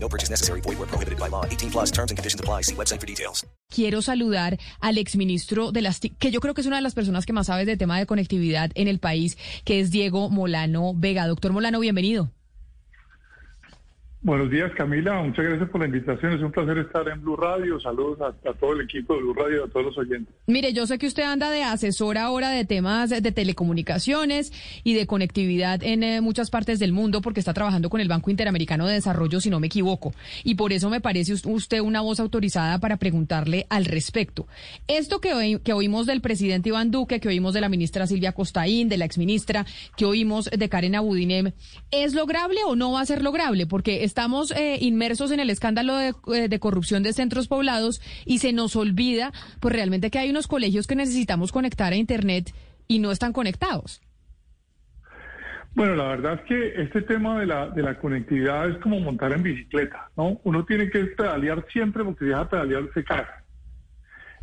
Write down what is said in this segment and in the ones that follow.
No purchase necessary. Void where prohibited by law. 18 plus terms and conditions apply. See website for details. Quiero saludar al exministro de las que yo creo que es una de las personas que más sabe de tema de conectividad en el país, que es Diego Molano Vega. Doctor Molano, bienvenido. Buenos días, Camila. Muchas gracias por la invitación. Es un placer estar en Blue Radio. Saludos a, todo el equipo de Blue Radio a todos los oyentes. Mire, yo sé que usted anda de asesor ahora de temas de telecomunicaciones y de conectividad en eh, muchas partes del mundo porque está trabajando con el Banco Interamericano de Desarrollo, si no me equivoco. Y por eso me parece us- usted una voz autorizada para preguntarle al respecto. Esto que, oí- que oímos del presidente Iván Duque, que oímos de la ministra Silvia Costaín, de la exministra, que oímos de Karen Abudinem, ¿es lograble o no va a ser lograble? Porque estamos eh, inmersos en el escándalo de, eh, de corrupción de centros poblados y se nos olvida, pues realmente que hay unos colegios que necesitamos conectar a Internet y no están conectados. Bueno, la verdad es que este tema de la, de la conectividad es como montar en bicicleta, ¿no? Uno tiene que pedalear siempre porque si deja de pedalear se cae.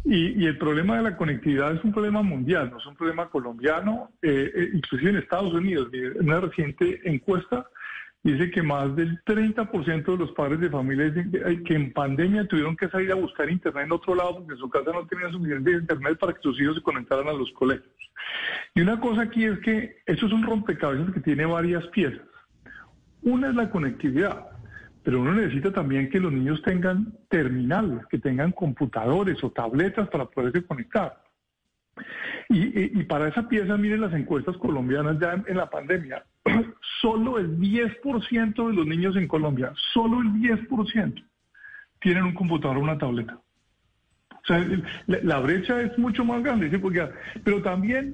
Y, y el problema de la conectividad es un problema mundial, no es un problema colombiano, eh, eh, inclusive en Estados Unidos. Mire, Una reciente encuesta dice que más del 30% de los padres de familia que, en pandemia tuvieron que salir a buscar internet en otro lado porque en su casa no tenían suficiente internet para que sus hijos se conectaran a los colegios. Y una cosa aquí es que eso es un rompecabezas que tiene varias piezas. Una es la conectividad, pero uno necesita también que los niños tengan terminales, que tengan computadores o tabletas para poderse conectar. Y, para esa pieza, miren las encuestas colombianas ya en la pandemia. Solo el 10% de los niños en Colombia, solo el 10% tienen un computador o una tableta. O sea, la brecha es mucho más grande, ¿sí? Porque- pero también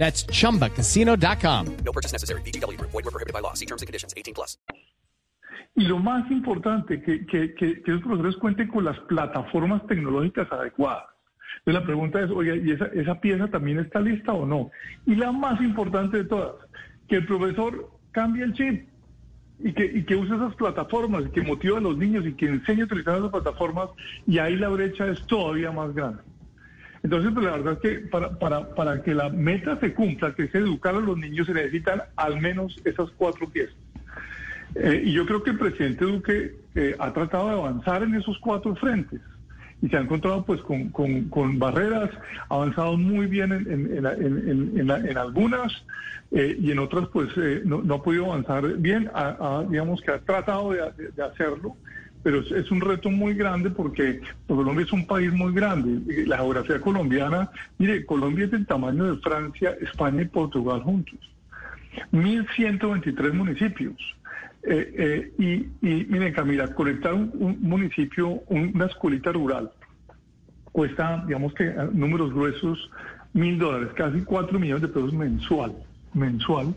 That's chumbacasino.com. No purchase necessary. VGW Group. Void where prohibited by law. See terms and conditions. 18 plus. Y lo más importante, que, que, que, que los profesores cuenten con las plataformas tecnológicas adecuadas. Entonces la pregunta es, oye, ¿y esa, esa pieza también está lista o no? Y la más importante de todas, que el profesor cambie el chip y que, y que use esas plataformas, y que motive a los niños y que enseñe a utilizar esas plataformas y ahí la brecha es todavía más grande. Entonces, pues la verdad es que para, para, para que la meta se cumpla, que es educar a los niños, se necesitan al menos esas cuatro piezas. Eh, y yo creo que el presidente Duque eh, ha tratado de avanzar en esos cuatro frentes y se ha encontrado pues con, con- con barreras, ha avanzado muy bien en, en- en en- algunas eh, y en otras pues eh, no, no ha podido avanzar bien, Ha- digamos que ha tratado de- de hacerlo, pero es, un reto muy grande porque Colombia es un país muy grande, la geografía colombiana, mire, Colombia es del tamaño de Francia, España y Portugal juntos. 1.123 municipios. Eh, eh, y, y miren, Camila, conectar un, un municipio, un- una escuelita rural, cuesta, digamos que a números gruesos, mil dólares, casi cuatro millones de pesos mensual, mensual.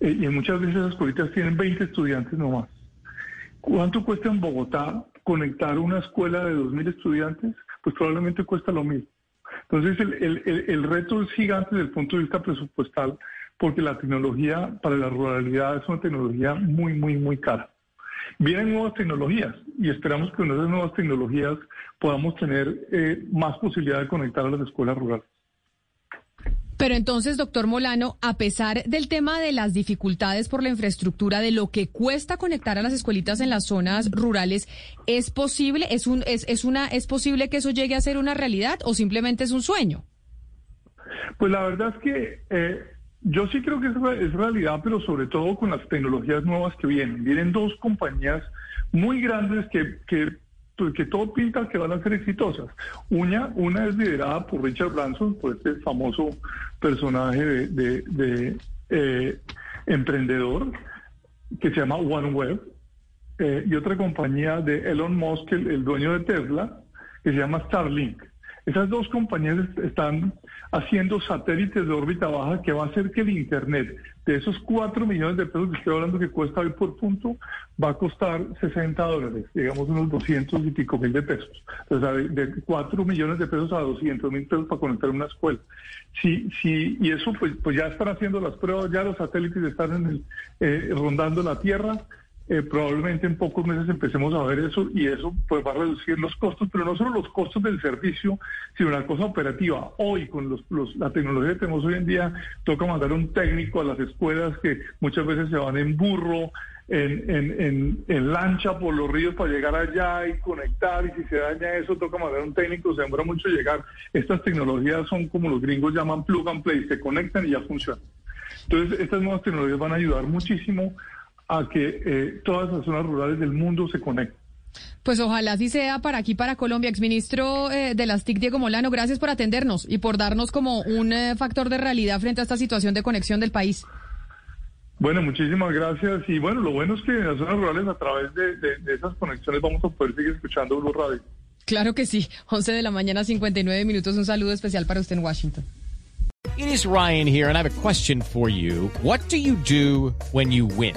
Eh, y muchas veces esas escuelitas tienen 20 estudiantes nomás. ¿Cuánto cuesta en Bogotá conectar una escuela de 2.000 estudiantes? Pues probablemente cuesta lo mismo. Entonces, el, el- el- reto es gigante desde el punto de vista presupuestal, porque la tecnología para la ruralidad es una tecnología muy, muy, muy cara. Vienen nuevas tecnologías y esperamos que con esas nuevas tecnologías podamos tener eh, más posibilidad de conectar a las escuelas rurales. Pero entonces, doctor Molano, a pesar del tema de las dificultades por la infraestructura, de lo que cuesta conectar a las escuelitas en las zonas rurales, ¿es posible, es un, es, es una, es posible que eso llegue a ser una realidad o simplemente es un sueño? Pues la verdad es que eh, yo sí creo que es, es realidad, pero sobre todo con las tecnologías nuevas que vienen. Vienen dos compañías muy grandes que, que que todo pinta que van a ser exitosas. Una, una es liderada por Richard Branson, por este famoso personaje de, de, eh, emprendedor que se llama OneWeb, eh, y otra compañía de Elon Musk, el dueño de Tesla, que se llama Starlink. Esas dos compañías están haciendo satélites de órbita baja que va a hacer que el Internet de esos 4 millones de pesos que estoy hablando que cuesta hoy por punto, va a costar 60 dólares, digamos unos 200 y pico mil de pesos. O sea, de, 4 millones de pesos a 200 mil pesos para conectar una escuela. Sí, sí, y eso pues, pues ya están haciendo las pruebas, ya los satélites están en el, eh, rondando la Tierra eh, probablemente en pocos meses empecemos a ver eso y eso pues va a reducir los costos, pero no solo los costos del servicio, sino una cosa operativa. Hoy, con los, la tecnología que tenemos hoy en día, toca mandar un técnico a las escuelas que muchas veces se van en burro, en, en, en, lancha por los ríos para llegar allá y conectar, y si se daña eso, toca mandar un técnico, se demora mucho llegar. Estas tecnologías son como los gringos llaman plug and play, se conectan y ya funcionan. Entonces, estas nuevas tecnologías van a ayudar muchísimo a que eh, todas las zonas rurales del mundo se conecten. Pues ojalá así sea para aquí, para Colombia. Exministro eh, de las TIC, Diego Molano, gracias por atendernos y por darnos como un eh, factor de realidad frente a esta situación de conexión del país. Bueno, muchísimas gracias. Y bueno, lo bueno es que en las zonas rurales, a través de, esas conexiones, vamos a poder seguir escuchando Blue Radio. Claro que sí. 11 de la mañana, 59 minutos. Un saludo especial para usted en Washington. It is Ryan here, and I have a question for you. What do you do when you win?